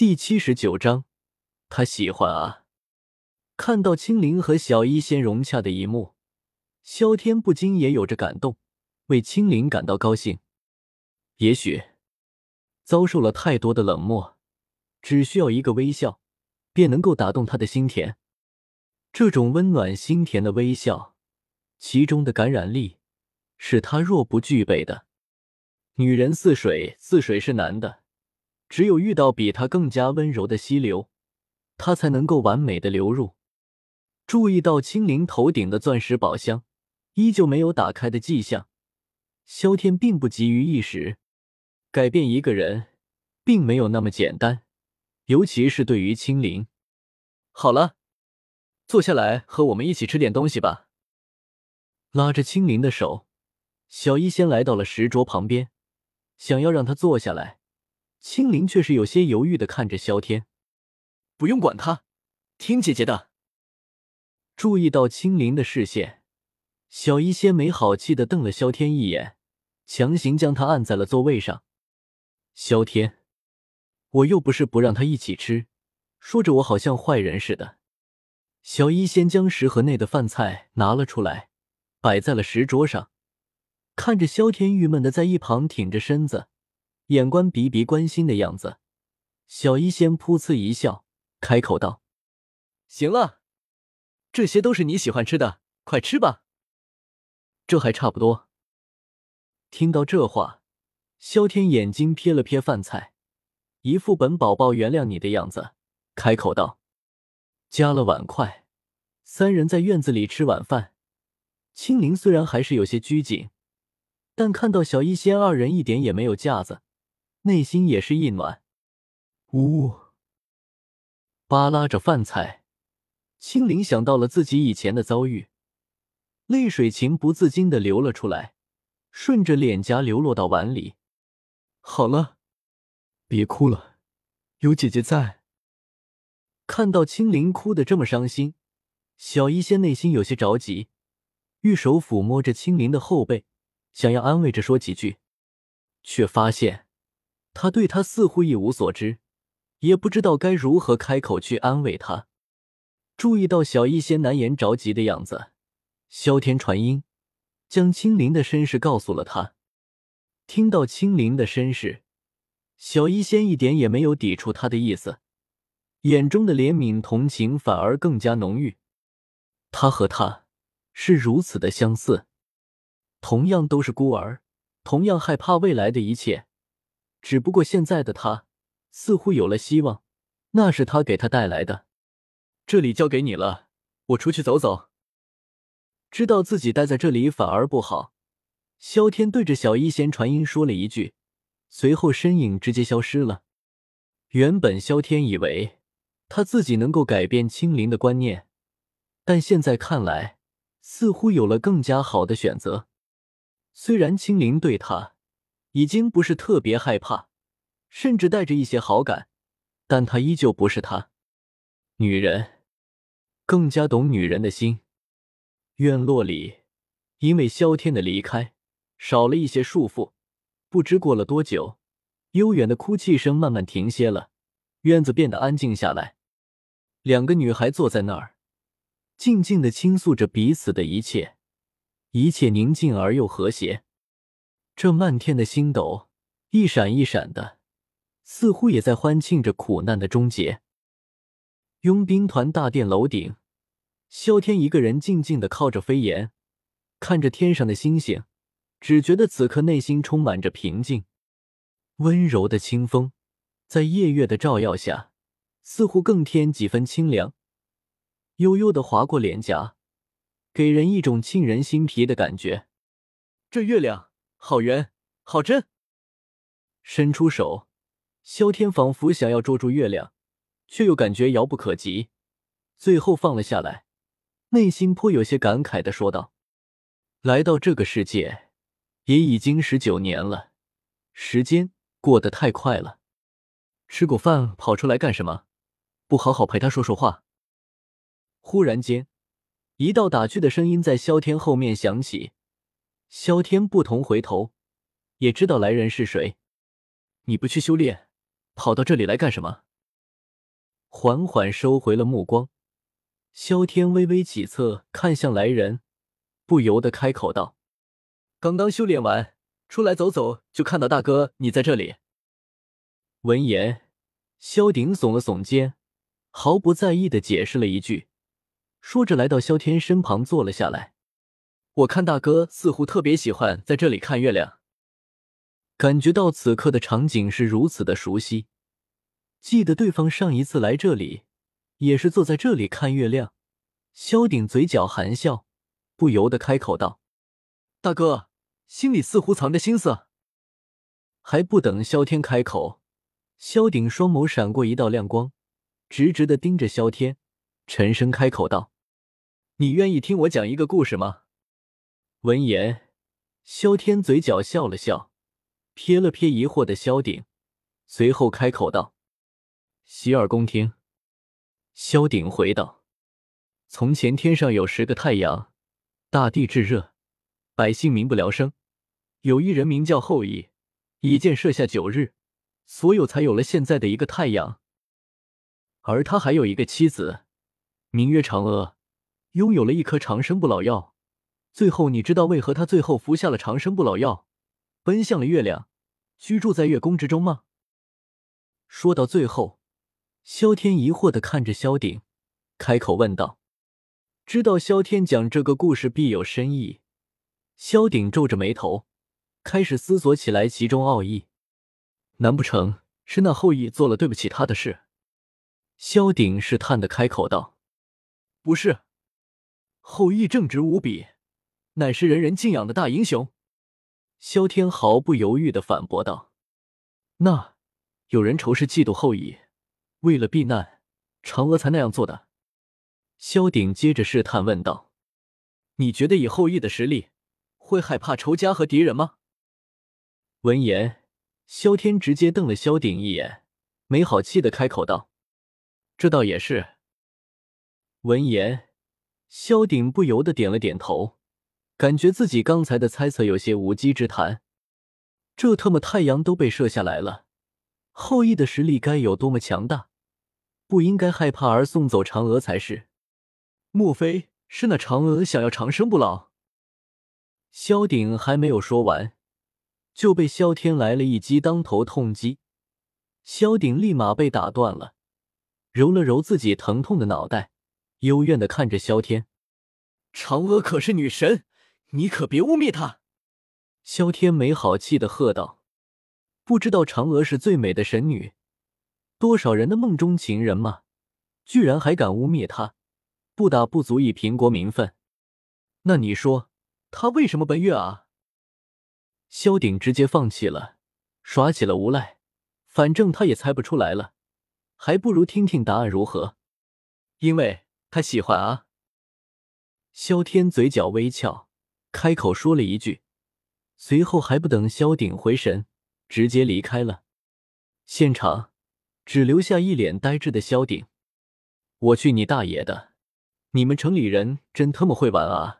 第七十九章，他喜欢啊！看到青灵和小医仙融洽的一幕，萧天不禁也有着感动，为青灵感到高兴。也许遭受了太多的冷漠，只需要一个微笑，便能够打动他的心田。这种温暖心田的微笑，其中的感染力，是他若不具备的。女人似水，似水是难的。只有遇到比他更加温柔的溪流，他才能够完美的流入。注意到青灵头顶的钻石宝箱依旧没有打开的迹象，萧天并不急于一时。改变一个人，并没有那么简单，尤其是对于青灵。好了，坐下来和我们一起吃点东西吧。拉着青灵的手，小医仙来到了石桌旁边，想要让他坐下来。青灵却是有些犹豫的看着萧天，不用管他，听姐姐的。注意到青灵的视线，小医仙没好气的瞪了萧天一眼，强行将他按在了座位上。萧天，我又不是不让他一起吃，说着我好像坏人似的。小医仙将食盒内的饭菜拿了出来，摆在了石桌上，看着萧天郁闷的在一旁挺着身子。眼观鼻鼻关心的样子，小医仙噗呲一笑，开口道：“行了，这些都是你喜欢吃的，快吃吧。这还差不多。”听到这话，萧天眼睛瞥了瞥饭菜，一副本宝宝原谅你的样子，开口道：“加了碗筷，三人在院子里吃晚饭。青灵虽然还是有些拘谨，但看到小医仙二人一点也没有架子。”内心也是一暖，呜，扒拉着饭菜，青灵想到了自己以前的遭遇，泪水情不自禁的流了出来，顺着脸颊流落到碗里。好了，别哭了，有姐姐在。看到青灵哭得这么伤心，小医仙内心有些着急，玉手抚摸着青灵的后背，想要安慰着说几句，却发现。他对他似乎一无所知，也不知道该如何开口去安慰他。注意到小医仙难言着急的样子，萧天传音将青灵的身世告诉了他。听到青灵的身世，小医仙一点也没有抵触他的意思，眼中的怜悯同情反而更加浓郁。他和他是如此的相似，同样都是孤儿，同样害怕未来的一切。只不过现在的他似乎有了希望，那是他给他带来的。这里交给你了，我出去走走。知道自己待在这里反而不好，萧天对着小医仙传音说了一句，随后身影直接消失了。原本萧天以为他自己能够改变青灵的观念，但现在看来似乎有了更加好的选择。虽然青灵对他。已经不是特别害怕，甚至带着一些好感，但她依旧不是他。女人更加懂女人的心。院落里，因为萧天的离开，少了一些束缚。不知过了多久，悠远的哭泣声慢慢停歇了，院子变得安静下来。两个女孩坐在那儿，静静的倾诉着彼此的一切，一切宁静而又和谐。这漫天的星斗，一闪一闪的，似乎也在欢庆着苦难的终结。佣兵团大殿楼顶，萧天一个人静静的靠着飞檐，看着天上的星星，只觉得此刻内心充满着平静。温柔的清风，在夜月的照耀下，似乎更添几分清凉，悠悠的划过脸颊，给人一种沁人心脾的感觉。这月亮。好圆，好真。伸出手，萧天仿佛想要捉住月亮，却又感觉遥不可及，最后放了下来，内心颇有些感慨的说道：“来到这个世界，也已经十九年了，时间过得太快了。吃过饭跑出来干什么？不好好陪他说说话。”忽然间，一道打趣的声音在萧天后面响起。萧天不同回头，也知道来人是谁。你不去修炼，跑到这里来干什么？缓缓收回了目光。萧天微微起侧，看向来人，不由得开口道：“刚刚修炼完，出来走走，就看到大哥你在这里。”闻言，萧鼎耸了耸肩，毫不在意的解释了一句，说着来到萧天身旁坐了下来。我看大哥似乎特别喜欢在这里看月亮，感觉到此刻的场景是如此的熟悉，记得对方上一次来这里也是坐在这里看月亮。萧鼎嘴角含笑，不由得开口道：“大哥，心里似乎藏着心思。”还不等萧天开口，萧鼎双眸闪过一道亮光，直直的盯着萧天，沉声开口道：“你愿意听我讲一个故事吗？”闻言，萧天嘴角笑了笑，瞥了瞥疑惑的萧鼎，随后开口道：“洗耳恭听。”萧鼎回道：“从前天上有十个太阳，大地炙热，百姓民不聊生。有一人名叫后羿，一箭射下九日，所有才有了现在的一个太阳。而他还有一个妻子，名曰嫦娥，拥有了一颗长生不老药。”最后，你知道为何他最后服下了长生不老药，奔向了月亮，居住在月宫之中吗？说到最后，萧天疑惑的看着萧鼎，开口问道：“知道萧天讲这个故事必有深意。”萧鼎皱着眉头，开始思索起来其中奥义。难不成是那后羿做了对不起他的事？萧鼎试探的开口道：“不是，后羿正直无比。”乃是人人敬仰的大英雄，萧天毫不犹豫的反驳道：“那有人仇视嫉妒后羿，为了避难，嫦娥才那样做的。”萧鼎接着试探问道：“你觉得以后羿的实力，会害怕仇家和敌人吗？”闻言，萧天直接瞪了萧鼎一眼，没好气的开口道：“这倒也是。”闻言，萧鼎不由得点了点头。感觉自己刚才的猜测有些无稽之谈，这特么太阳都被射下来了，后羿的实力该有多么强大？不应该害怕而送走嫦娥才是。莫非是那嫦娥想要长生不老？萧鼎还没有说完，就被萧天来了一击当头痛击，萧鼎立马被打断了，揉了揉自己疼痛的脑袋，幽怨的看着萧天：“嫦娥可是女神。”你可别污蔑他！萧天没好气的喝道：“不知道嫦娥是最美的神女，多少人的梦中情人吗？居然还敢污蔑她，不打不足以平国民愤。那你说他为什么奔月啊？”萧鼎直接放弃了，耍起了无赖。反正他也猜不出来了，还不如听听答案如何？因为他喜欢啊。萧天嘴角微翘。开口说了一句，随后还不等萧鼎回神，直接离开了。现场只留下一脸呆滞的萧鼎。我去你大爷的！你们城里人真他妈会玩啊！